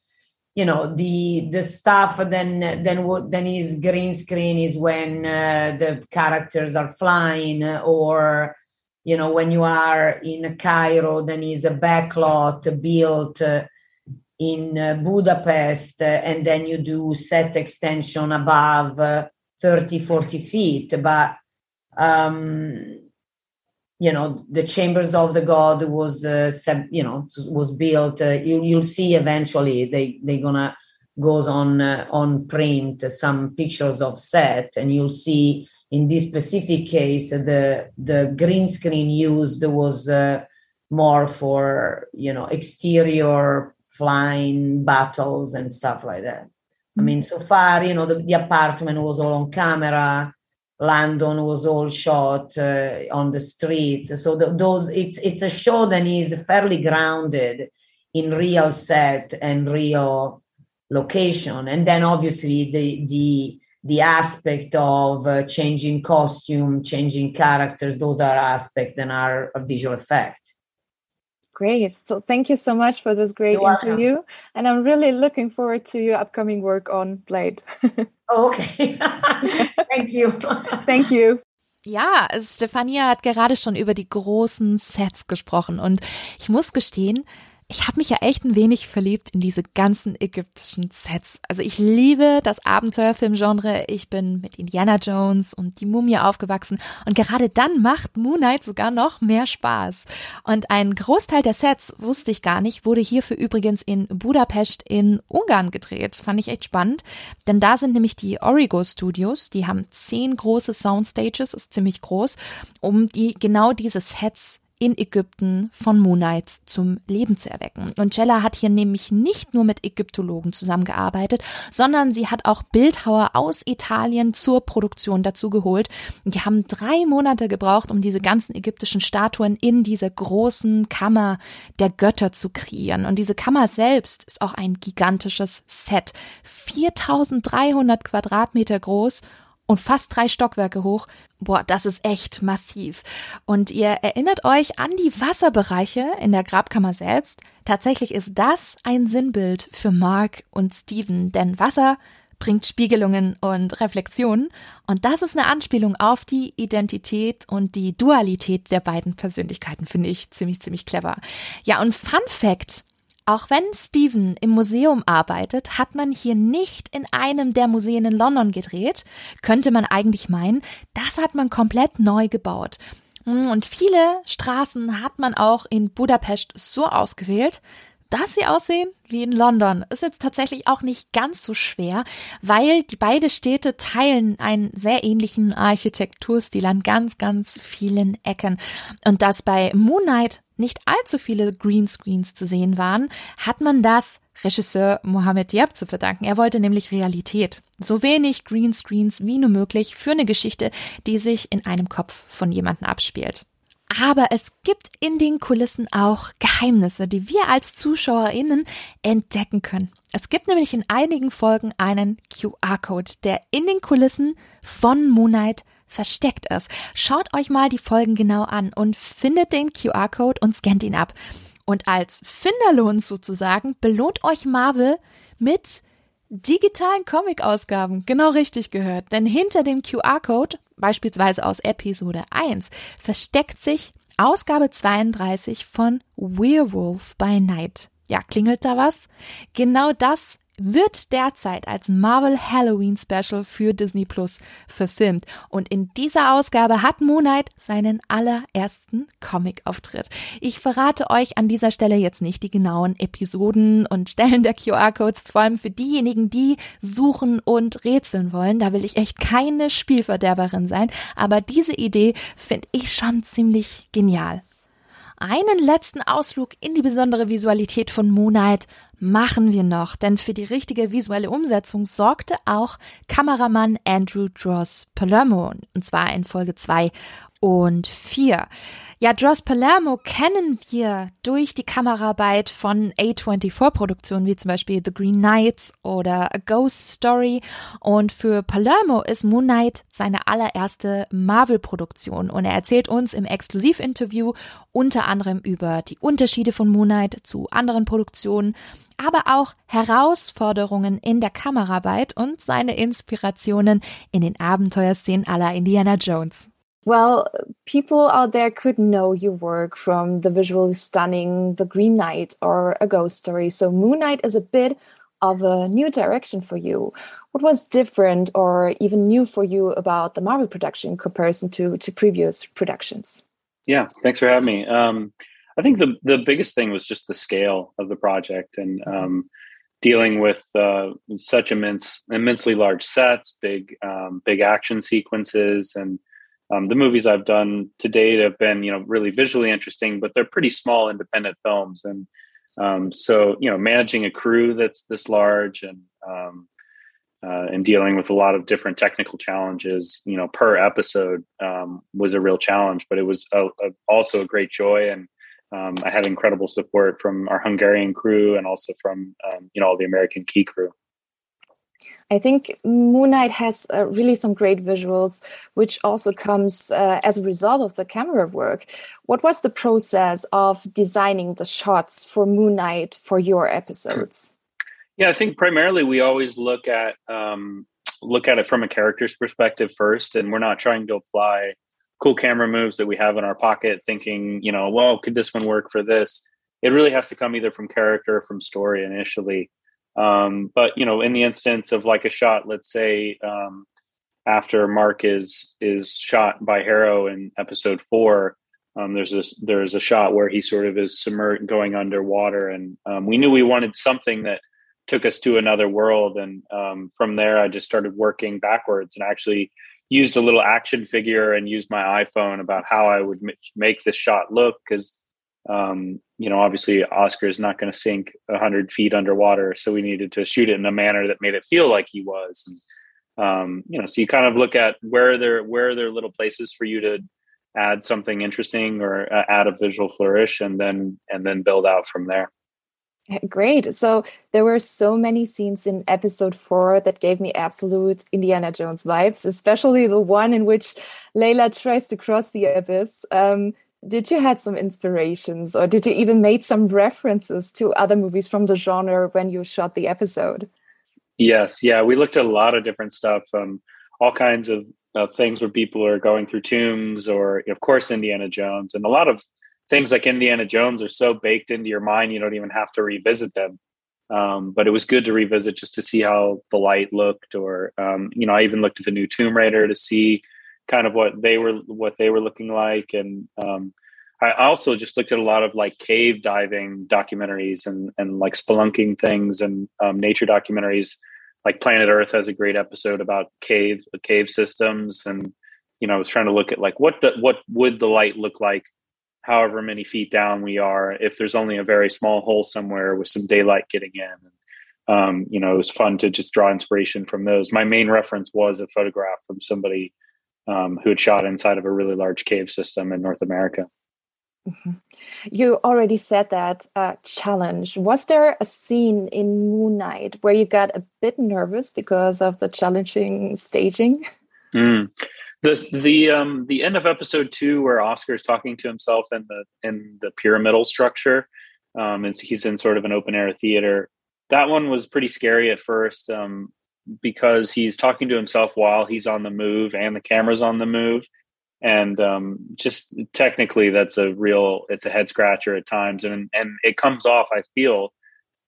you know the the stuff then then what then is green screen is when uh, the characters are flying or you know when you are in cairo then is a backlot built uh, in uh, budapest uh, and then you do set extension above uh, 30 40 feet. But um you know the chambers of the god was uh, you know was built uh, you, you'll see eventually they they're gonna goes on on print some pictures of set and you'll see in this specific case the the green screen used was uh, more for you know exterior flying battles and stuff like that mm-hmm. i mean so far you know the, the apartment was all on camera London was all shot uh, on the streets. So the, those it's it's a show that is fairly grounded in real set and real location, and then obviously the the the aspect of uh, changing costume, changing characters. Those are aspects and are a visual effect. Great. So thank you so much for this great You're interview. Welcome. And I'm really looking forward to your upcoming work on Blade. oh, okay. thank you. thank you. Ja, Stefania hat gerade schon über die großen Sets gesprochen und ich muss gestehen, ich habe mich ja echt ein wenig verliebt in diese ganzen ägyptischen Sets. Also ich liebe das Abenteuerfilmgenre. Ich bin mit Indiana Jones und die Mumie aufgewachsen und gerade dann macht Moon Knight sogar noch mehr Spaß. Und ein Großteil der Sets, wusste ich gar nicht, wurde hierfür übrigens in Budapest in Ungarn gedreht. Fand ich echt spannend, denn da sind nämlich die Origo Studios, die haben zehn große Soundstages, ist ziemlich groß, um die genau diese Sets in Ägypten von Moonites zum Leben zu erwecken. Und Cella hat hier nämlich nicht nur mit Ägyptologen zusammengearbeitet, sondern sie hat auch Bildhauer aus Italien zur Produktion dazu geholt. Die haben drei Monate gebraucht, um diese ganzen ägyptischen Statuen in dieser großen Kammer der Götter zu kreieren. Und diese Kammer selbst ist auch ein gigantisches Set. 4300 Quadratmeter groß und fast drei Stockwerke hoch. Boah, das ist echt massiv. Und ihr erinnert euch an die Wasserbereiche in der Grabkammer selbst. Tatsächlich ist das ein Sinnbild für Mark und Steven, denn Wasser bringt Spiegelungen und Reflexionen. Und das ist eine Anspielung auf die Identität und die Dualität der beiden Persönlichkeiten, finde ich ziemlich, ziemlich clever. Ja, und Fun Fact. Auch wenn Steven im Museum arbeitet, hat man hier nicht in einem der Museen in London gedreht. Könnte man eigentlich meinen, das hat man komplett neu gebaut. Und viele Straßen hat man auch in Budapest so ausgewählt, dass sie aussehen wie in London. Ist jetzt tatsächlich auch nicht ganz so schwer, weil die beide Städte teilen einen sehr ähnlichen Architekturstil an ganz, ganz vielen Ecken. Und dass bei Moonlight nicht allzu viele Greenscreens zu sehen waren, hat man das Regisseur Mohamed Diab zu verdanken. Er wollte nämlich Realität. So wenig Greenscreens wie nur möglich für eine Geschichte, die sich in einem Kopf von jemandem abspielt. Aber es gibt in den Kulissen auch Geheimnisse, die wir als ZuschauerInnen entdecken können. Es gibt nämlich in einigen Folgen einen QR-Code, der in den Kulissen von Moonlight versteckt ist. Schaut euch mal die Folgen genau an und findet den QR-Code und scannt ihn ab. Und als Finderlohn sozusagen belohnt euch Marvel mit digitalen Comic-Ausgaben. Genau richtig gehört. Denn hinter dem QR-Code, beispielsweise aus Episode 1, versteckt sich Ausgabe 32 von Werewolf by Night. Ja, klingelt da was? Genau das wird derzeit als Marvel Halloween Special für Disney Plus verfilmt. Und in dieser Ausgabe hat Moon Knight seinen allerersten Comic-Auftritt. Ich verrate euch an dieser Stelle jetzt nicht die genauen Episoden und Stellen der QR-Codes, vor allem für diejenigen, die suchen und rätseln wollen. Da will ich echt keine Spielverderberin sein, aber diese Idee finde ich schon ziemlich genial. Einen letzten Ausflug in die besondere Visualität von Moonlight machen wir noch, denn für die richtige visuelle Umsetzung sorgte auch Kameramann Andrew Dross Palermo, und zwar in Folge 2 und 4. Ja, Dross Palermo kennen wir durch die Kameraarbeit von A24-Produktionen wie zum Beispiel The Green Knight oder A Ghost Story. Und für Palermo ist Moon Knight seine allererste Marvel-Produktion. Und er erzählt uns im Exklusivinterview unter anderem über die Unterschiede von Moon Knight zu anderen Produktionen, aber auch Herausforderungen in der Kameraarbeit und seine Inspirationen in den Abenteuerszenen aller Indiana Jones. Well, people out there could know your work from the visually stunning The Green Knight or A Ghost Story. So, Moon Knight is a bit of a new direction for you. What was different or even new for you about the Marvel production in comparison to, to previous productions? Yeah, thanks for having me. Um, I think the the biggest thing was just the scale of the project and um, dealing with uh, such immense, immensely large sets, big um, big action sequences, and um, the movies I've done to date have been, you know, really visually interesting, but they're pretty small independent films. And um, so, you know, managing a crew that's this large and um, uh, and dealing with a lot of different technical challenges, you know, per episode um, was a real challenge. But it was a, a, also a great joy, and um, I had incredible support from our Hungarian crew and also from um, you know all the American key crew. I think Moon Knight has uh, really some great visuals, which also comes uh, as a result of the camera work. What was the process of designing the shots for Moon Knight for your episodes? Yeah, I think primarily we always look at um, look at it from a character's perspective first, and we're not trying to apply cool camera moves that we have in our pocket, thinking, you know, well, could this one work for this? It really has to come either from character or from story initially. Um, but you know, in the instance of like a shot, let's say um, after Mark is is shot by Harrow in episode four, um, there's this there's a shot where he sort of is submerged going underwater, and um, we knew we wanted something that took us to another world. And um, from there, I just started working backwards and actually used a little action figure and used my iPhone about how I would m- make this shot look because um, you know, obviously Oscar is not going to sink hundred feet underwater, so we needed to shoot it in a manner that made it feel like he was. And, um, you know, so you kind of look at where there where are there little places for you to add something interesting or uh, add a visual flourish, and then and then build out from there. Great. So there were so many scenes in episode four that gave me absolute Indiana Jones vibes, especially the one in which Layla tries to cross the abyss. Um, did you had some inspirations or did you even made some references to other movies from the genre when you shot the episode yes yeah we looked at a lot of different stuff um, all kinds of uh, things where people are going through tombs or of course indiana jones and a lot of things like indiana jones are so baked into your mind you don't even have to revisit them. Um, but it was good to revisit just to see how the light looked or um, you know i even looked at the new tomb raider to see kind of what they were what they were looking like. And um, I also just looked at a lot of like cave diving documentaries and and like spelunking things and um, nature documentaries. Like Planet Earth has a great episode about cave cave systems, and you know I was trying to look at like what the, what would the light look like, however many feet down we are, if there's only a very small hole somewhere with some daylight getting in. Um, you know, it was fun to just draw inspiration from those. My main reference was a photograph from somebody um, who had shot inside of a really large cave system in North America. Mm-hmm. You already said that uh, challenge. Was there a scene in Moon Knight where you got a bit nervous because of the challenging staging? Mm. The the um the end of episode two where Oscar is talking to himself in the in the pyramidal structure, um, and he's in sort of an open air theater. That one was pretty scary at first. Um, because he's talking to himself while he's on the move and the camera's on the move and um, just technically that's a real it's a head scratcher at times and and it comes off i feel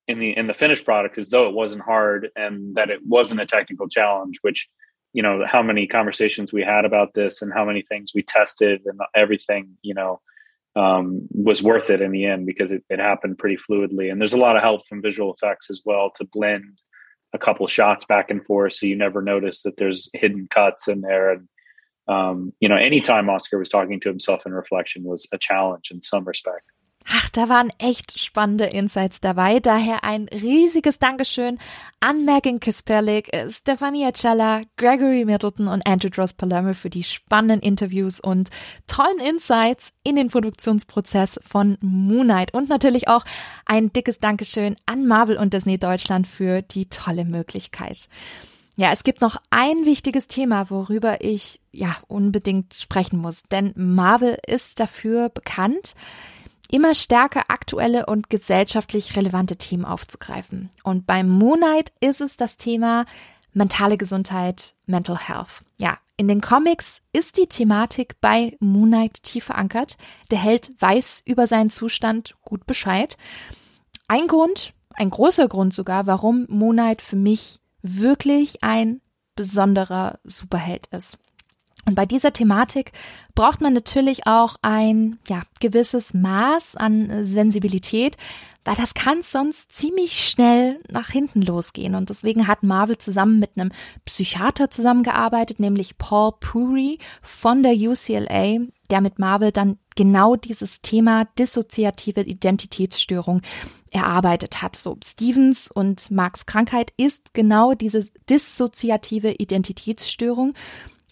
in the in the finished product as though it wasn't hard and that it wasn't a technical challenge which you know how many conversations we had about this and how many things we tested and everything you know um, was worth it in the end because it, it happened pretty fluidly. And there's a lot of help from visual effects as well to blend a couple shots back and forth so you never notice that there's hidden cuts in there. And um, you know anytime oscar was talking to himself in reflection was a challenge in some respect Ach, da waren echt spannende Insights dabei. Daher ein riesiges Dankeschön an Megan Kisperlik, Stefania Cella, Gregory Middleton und Andrew Dross Palermo für die spannenden Interviews und tollen Insights in den Produktionsprozess von Moonlight. Und natürlich auch ein dickes Dankeschön an Marvel und Disney Deutschland für die tolle Möglichkeit. Ja, es gibt noch ein wichtiges Thema, worüber ich ja unbedingt sprechen muss, denn Marvel ist dafür bekannt, immer stärker aktuelle und gesellschaftlich relevante Themen aufzugreifen. Und beim Moonlight ist es das Thema mentale Gesundheit, Mental Health. Ja, in den Comics ist die Thematik bei Moonlight tief verankert. Der Held weiß über seinen Zustand gut Bescheid. Ein Grund, ein großer Grund sogar, warum Moonlight für mich wirklich ein besonderer Superheld ist. Und bei dieser Thematik braucht man natürlich auch ein ja, gewisses Maß an Sensibilität, weil das kann sonst ziemlich schnell nach hinten losgehen. Und deswegen hat Marvel zusammen mit einem Psychiater zusammengearbeitet, nämlich Paul Puri von der UCLA, der mit Marvel dann genau dieses Thema dissoziative Identitätsstörung erarbeitet hat. So Stevens und Marks Krankheit ist genau diese dissoziative Identitätsstörung.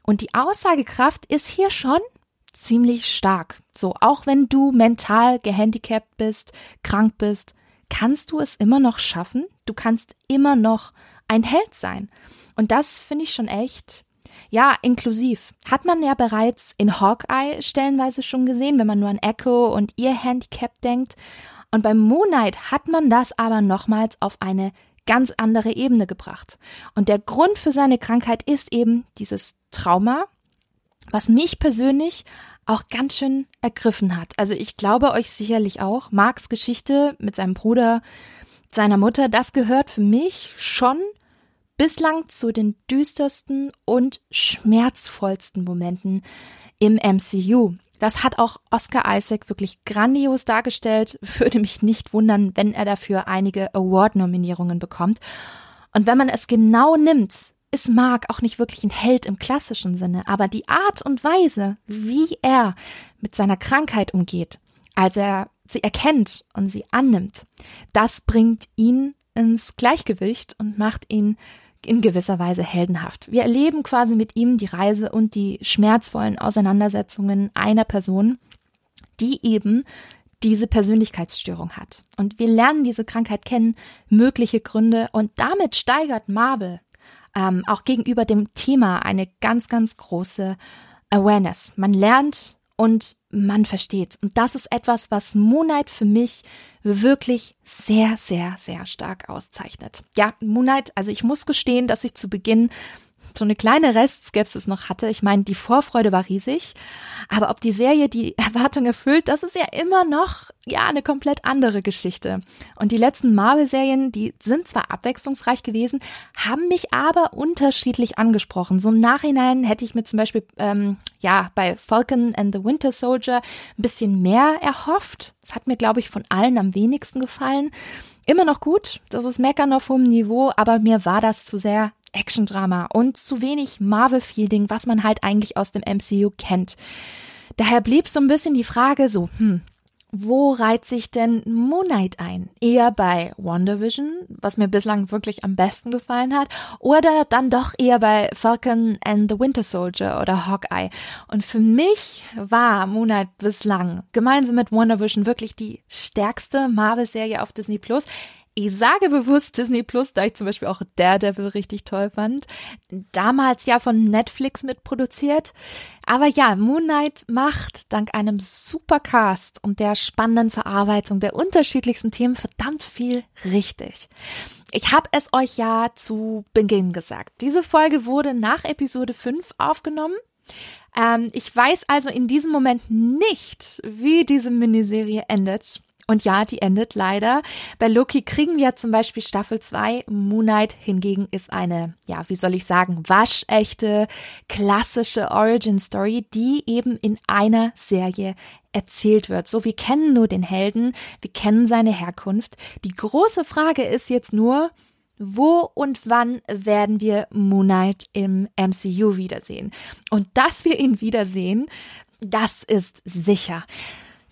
Und die Aussagekraft ist hier schon ziemlich stark. So, auch wenn du mental gehandicapt bist, krank bist, kannst du es immer noch schaffen. Du kannst immer noch ein Held sein. Und das finde ich schon echt, ja, inklusiv. Hat man ja bereits in Hawkeye stellenweise schon gesehen, wenn man nur an Echo und ihr Handicap denkt. Und beim Moonlight hat man das aber nochmals auf eine ganz andere Ebene gebracht. Und der Grund für seine Krankheit ist eben dieses Trauma, was mich persönlich auch ganz schön ergriffen hat. Also ich glaube euch sicherlich auch, Marks Geschichte mit seinem Bruder, seiner Mutter, das gehört für mich schon bislang zu den düstersten und schmerzvollsten Momenten im MCU. Das hat auch Oscar Isaac wirklich grandios dargestellt. Würde mich nicht wundern, wenn er dafür einige Award-Nominierungen bekommt. Und wenn man es genau nimmt, ist Mark auch nicht wirklich ein Held im klassischen Sinne, aber die Art und Weise, wie er mit seiner Krankheit umgeht, als er sie erkennt und sie annimmt, das bringt ihn ins Gleichgewicht und macht ihn in gewisser Weise heldenhaft. Wir erleben quasi mit ihm die Reise und die schmerzvollen Auseinandersetzungen einer Person, die eben diese Persönlichkeitsstörung hat. Und wir lernen diese Krankheit kennen, mögliche Gründe und damit steigert Marvel ähm, auch gegenüber dem Thema eine ganz, ganz große Awareness. Man lernt und man versteht. Und das ist etwas, was Moonlight für mich wirklich sehr, sehr, sehr stark auszeichnet. Ja, Moonlight, also ich muss gestehen, dass ich zu Beginn so eine kleine Restskepsis noch hatte. Ich meine, die Vorfreude war riesig, aber ob die Serie die Erwartung erfüllt, das ist ja immer noch ja eine komplett andere Geschichte. Und die letzten Marvel-Serien, die sind zwar abwechslungsreich gewesen, haben mich aber unterschiedlich angesprochen. So im Nachhinein hätte ich mir zum Beispiel ähm, ja bei Falcon and the Winter Soldier ein bisschen mehr erhofft. Das hat mir, glaube ich, von allen am wenigsten gefallen. Immer noch gut, das ist Meckern auf hohem Niveau, aber mir war das zu sehr Action-Drama und zu wenig Marvel-Feeling, was man halt eigentlich aus dem MCU kennt. Daher blieb so ein bisschen die Frage so, hm, wo reiht sich denn Moonlight ein? Eher bei WandaVision, was mir bislang wirklich am besten gefallen hat, oder dann doch eher bei Falcon and the Winter Soldier oder Hawkeye. Und für mich war Moonlight bislang gemeinsam mit WandaVision wirklich die stärkste Marvel-Serie auf Disney Plus. Ich sage bewusst Disney Plus, da ich zum Beispiel auch Daredevil richtig toll fand. Damals ja von Netflix mitproduziert. Aber ja, Moon Knight macht dank einem super Cast und der spannenden Verarbeitung der unterschiedlichsten Themen verdammt viel richtig. Ich habe es euch ja zu Beginn gesagt. Diese Folge wurde nach Episode 5 aufgenommen. Ähm, ich weiß also in diesem Moment nicht, wie diese Miniserie endet. Und ja, die endet leider. Bei Loki kriegen wir zum Beispiel Staffel 2. Moon Knight hingegen ist eine, ja, wie soll ich sagen, waschechte, klassische Origin Story, die eben in einer Serie erzählt wird. So, wir kennen nur den Helden, wir kennen seine Herkunft. Die große Frage ist jetzt nur, wo und wann werden wir Moon Knight im MCU wiedersehen? Und dass wir ihn wiedersehen, das ist sicher.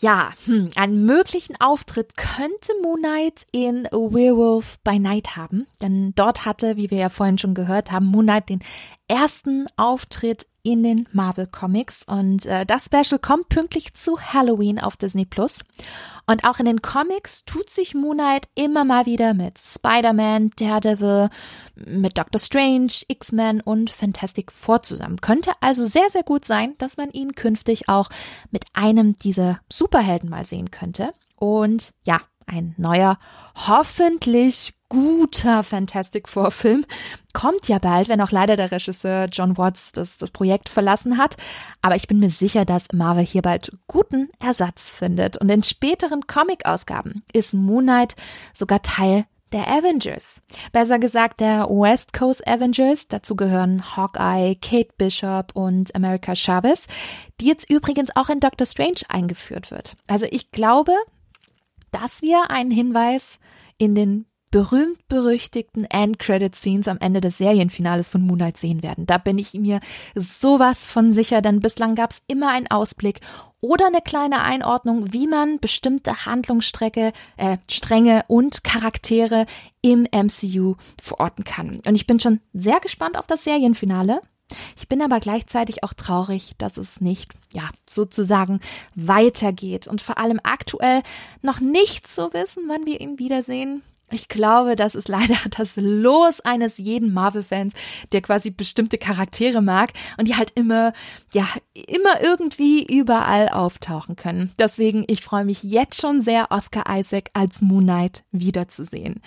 Ja, hm, einen möglichen Auftritt könnte Moon Knight in Werewolf by Night haben, denn dort hatte, wie wir ja vorhin schon gehört haben, Moon Knight den ersten Auftritt in den Marvel Comics und äh, das Special kommt pünktlich zu Halloween auf Disney Plus. Und auch in den Comics tut sich Moon Knight immer mal wieder mit Spider-Man, Daredevil, mit Doctor Strange, X-Men und Fantastic Four zusammen. Könnte also sehr, sehr gut sein, dass man ihn künftig auch mit einem dieser Superhelden mal sehen könnte. Und ja, ein neuer, hoffentlich guter Fantastic Four Film kommt ja bald, wenn auch leider der Regisseur John Watts das, das Projekt verlassen hat. Aber ich bin mir sicher, dass Marvel hier bald guten Ersatz findet. Und in späteren Comic-Ausgaben ist Moon Knight sogar Teil der Avengers. Besser gesagt der West Coast Avengers. Dazu gehören Hawkeye, Kate Bishop und America Chavez, die jetzt übrigens auch in Doctor Strange eingeführt wird. Also ich glaube, dass wir einen Hinweis in den berühmt-berüchtigten End-Credit-Scenes am Ende des Serienfinales von Moonlight sehen werden. Da bin ich mir sowas von sicher, denn bislang gab es immer einen Ausblick oder eine kleine Einordnung, wie man bestimmte Handlungsstrecke, äh, Stränge und Charaktere im MCU verorten kann. Und ich bin schon sehr gespannt auf das Serienfinale. Ich bin aber gleichzeitig auch traurig, dass es nicht, ja, sozusagen weitergeht und vor allem aktuell noch nicht zu wissen, wann wir ihn wiedersehen. Ich glaube, das ist leider das Los eines jeden Marvel-Fans, der quasi bestimmte Charaktere mag und die halt immer, ja, immer irgendwie überall auftauchen können. Deswegen, ich freue mich jetzt schon sehr, Oscar Isaac als Moon Knight wiederzusehen.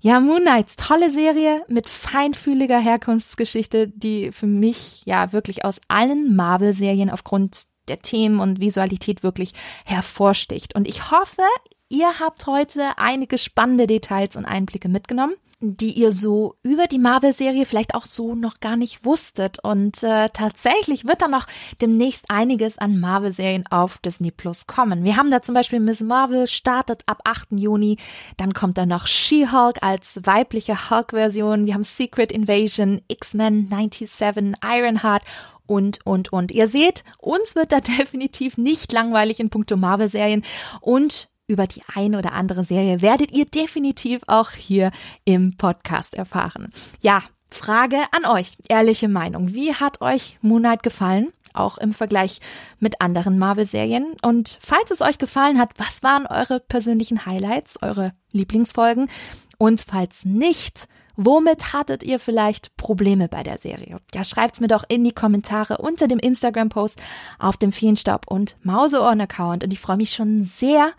Ja, Moon Knights, tolle Serie mit feinfühliger Herkunftsgeschichte, die für mich ja wirklich aus allen Marvel-Serien aufgrund der Themen und Visualität wirklich hervorsticht. Und ich hoffe, ihr habt heute einige spannende Details und Einblicke mitgenommen die ihr so über die Marvel-Serie vielleicht auch so noch gar nicht wusstet. Und äh, tatsächlich wird da noch demnächst einiges an Marvel-Serien auf Disney Plus kommen. Wir haben da zum Beispiel Miss Marvel startet ab 8. Juni. Dann kommt da noch She-Hulk als weibliche Hulk-Version. Wir haben Secret Invasion, X-Men 97, Ironheart und, und, und. Ihr seht, uns wird da definitiv nicht langweilig in puncto Marvel-Serien und über die eine oder andere Serie werdet ihr definitiv auch hier im Podcast erfahren. Ja, Frage an euch, ehrliche Meinung. Wie hat euch Moonlight gefallen? Auch im Vergleich mit anderen Marvel-Serien. Und falls es euch gefallen hat, was waren eure persönlichen Highlights, eure Lieblingsfolgen? Und falls nicht, Womit hattet ihr vielleicht Probleme bei der Serie? Ja, schreibt's mir doch in die Kommentare unter dem Instagram-Post auf dem Feenstaub und Mauseohren-Account. Und ich freue mich schon sehr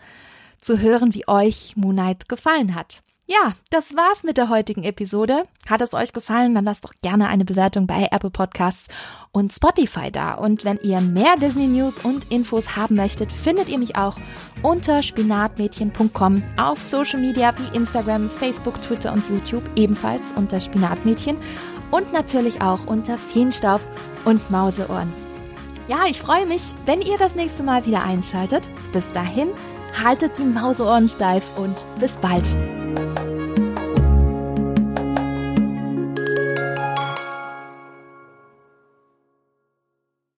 zu hören, wie euch Moonlight gefallen hat. Ja, das war's mit der heutigen Episode. Hat es euch gefallen, dann lasst doch gerne eine Bewertung bei Apple Podcasts und Spotify da. Und wenn ihr mehr Disney News und Infos haben möchtet, findet ihr mich auch unter spinatmädchen.com auf Social Media wie Instagram, Facebook, Twitter und YouTube ebenfalls unter Spinatmädchen und natürlich auch unter Feenstaub und Mauseohren. Ja, ich freue mich, wenn ihr das nächste Mal wieder einschaltet. Bis dahin haltet die Mauseohren steif und bis bald.